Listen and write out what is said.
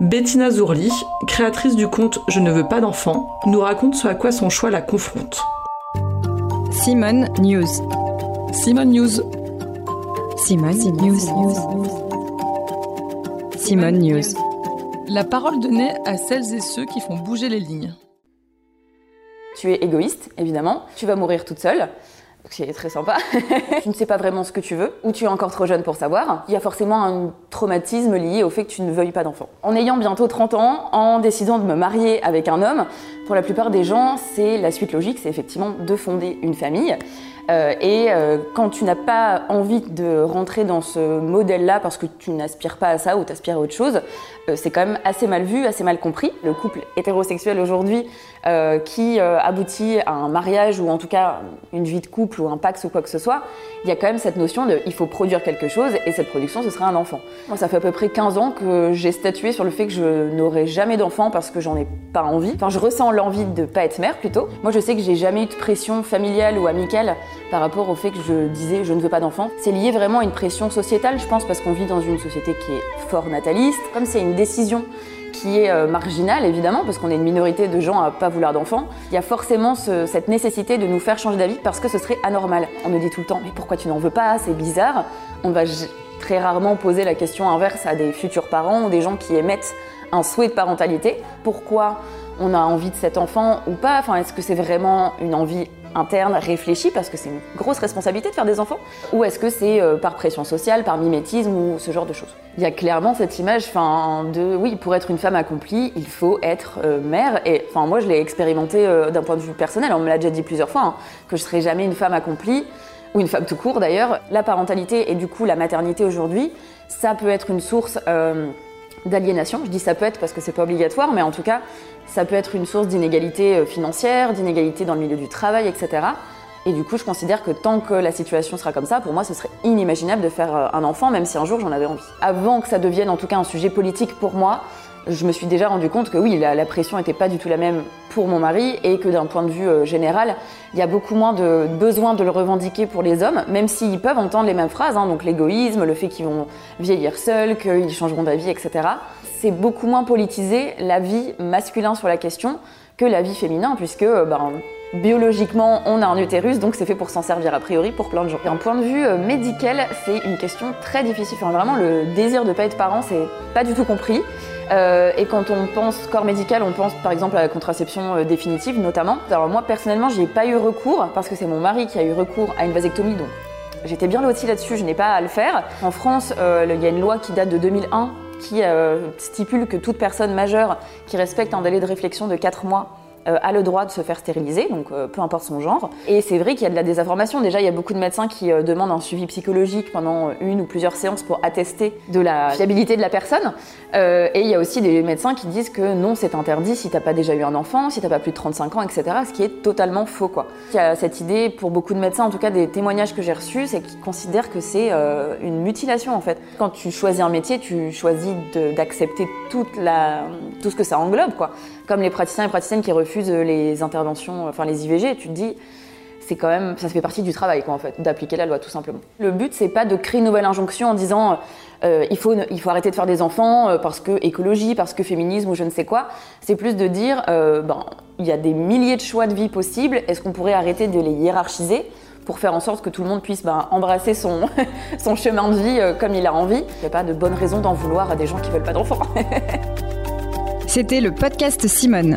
Bettina Zourli, créatrice du compte Je ne veux pas d'enfant, nous raconte ce à quoi son choix la confronte. Simone News. Simone News. Simone News. Simone News. La parole donnée à celles et ceux qui font bouger les lignes. Tu es égoïste, évidemment. Tu vas mourir toute seule qui est très sympa. tu ne sais pas vraiment ce que tu veux, ou tu es encore trop jeune pour savoir. Il y a forcément un traumatisme lié au fait que tu ne veuilles pas d'enfant. En ayant bientôt 30 ans, en décidant de me marier avec un homme, pour la plupart des gens, c'est la suite logique, c'est effectivement de fonder une famille. Euh, et euh, quand tu n'as pas envie de rentrer dans ce modèle-là parce que tu n'aspires pas à ça ou t'aspires à autre chose, euh, c'est quand même assez mal vu, assez mal compris. Le couple hétérosexuel aujourd'hui qui aboutit à un mariage ou en tout cas une vie de couple ou un pax ou quoi que ce soit, il y a quand même cette notion de il faut produire quelque chose et cette production ce sera un enfant. Moi ça fait à peu près 15 ans que j'ai statué sur le fait que je n'aurai jamais d'enfant parce que j'en ai pas envie. Enfin je ressens l'envie de pas être mère plutôt. Moi je sais que j'ai jamais eu de pression familiale ou amicale par rapport au fait que je disais je ne veux pas d'enfants. C'est lié vraiment à une pression sociétale, je pense, parce qu'on vit dans une société qui est fort nataliste. Comme c'est une décision qui est euh, marginale, évidemment, parce qu'on est une minorité de gens à pas vouloir d'enfants, il y a forcément cette nécessité de nous faire changer d'avis parce que ce serait anormal. On nous dit tout le temps mais pourquoi tu n'en veux pas? C'est bizarre. On va très rarement poser la question inverse à des futurs parents ou des gens qui émettent un souhait de parentalité. Pourquoi on a envie de cet enfant ou pas? Enfin, est-ce que c'est vraiment une envie interne, réfléchi, parce que c'est une grosse responsabilité de faire des enfants Ou est-ce que c'est euh, par pression sociale, par mimétisme ou ce genre de choses? Il y a clairement cette image de, oui, pour être une femme accomplie, il faut être euh, mère. Et moi, je l'ai expérimenté euh, d'un point de vue personnel, on me l'a déjà dit plusieurs fois, hein, que je serai jamais une femme accomplie, ou une femme tout court d'ailleurs. La parentalité et du coup la maternité aujourd'hui, ça peut être une source d'aliénation. Je dis ça peut être parce que c'est pas obligatoire, mais en tout cas, ça peut être une source d'inégalité euh, financière, d'inégalité dans le milieu du travail, etc. Et du coup, je considère que tant que la situation sera comme ça, pour moi, ce serait inimaginable de faire euh, un enfant, même si un jour j'en avais envie. Avant que ça devienne en tout cas un sujet politique pour moi, je me suis déjà rendu compte que oui, la, pression n'était pas du tout la même pour mon mari et que d'un point de vue euh, général, il y a beaucoup moins de besoin de le revendiquer pour les hommes, même s'ils peuvent entendre les mêmes phrases, hein, donc l'égoïsme, le fait qu'ils vont vieillir seuls, qu'ils changeront d'avis, etc. C'est beaucoup moins politisé la vie masculine sur la question que la vie féminin, puisque euh, ben, biologiquement, on a un utérus, donc c'est fait pour s'en servir a priori pour plein de gens. D'un point de vue euh, médical, c'est une question très difficile. Enfin, vraiment, le désir de ne pas être parent, c'est pas du tout compris. Euh, et quand on pense corps médical, on pense par exemple à la contraception définitive notamment. Alors moi personnellement, j'ai pas eu recours parce que c'est mon mari qui a eu recours à une vasectomie, donc j'étais bien lotie là-dessus, je n'ai pas à le faire. En France, il y a une loi qui date de 2001 qui stipule que toute personne majeure qui respecte un délai de réflexion de 4 mois euh, a le droit de se faire stériliser, donc euh, peu importe son genre. Et c'est vrai qu'il y a de la désinformation. Déjà, il y a beaucoup de médecins qui euh, demandent un suivi psychologique pendant une ou plusieurs séances pour attester de la fiabilité de la personne. et il y a aussi des médecins qui disent que non, c'est interdit si t'as pas déjà eu un enfant, si t'as pas plus de 35 ans, etc. Ce qui est totalement faux, quoi. Il y a cette idée pour beaucoup de médecins, en tout cas des témoignages que j'ai reçus, c'est qu'ils considèrent que c'est une mutilation en fait. Quand tu choisis un métier, tu choisis d'accepter toute la, tout ce que ça englobe, quoi. Comme les praticiens et praticiennes qui refusent les interventions, enfin les IVG, tu te dis, c'est quand même, ça fait partie du travail, quoi, en fait, d'appliquer la loi, tout simplement. Le but, c'est pas de créer une nouvelle injonction en disant, euh, il, faut, il faut arrêter de faire des enfants euh, parce que écologie, parce que féminisme ou je ne sais quoi. C'est plus de dire, euh, ben, il y a des milliers de choix de vie possibles. Est-ce qu'on pourrait arrêter de les hiérarchiser pour faire en sorte que tout le monde puisse ben, embrasser son, son chemin de vie comme il a envie? Il n'y a pas de bonne raison d'en vouloir à des gens qui veulent pas d'enfants. C'était le podcast Simone.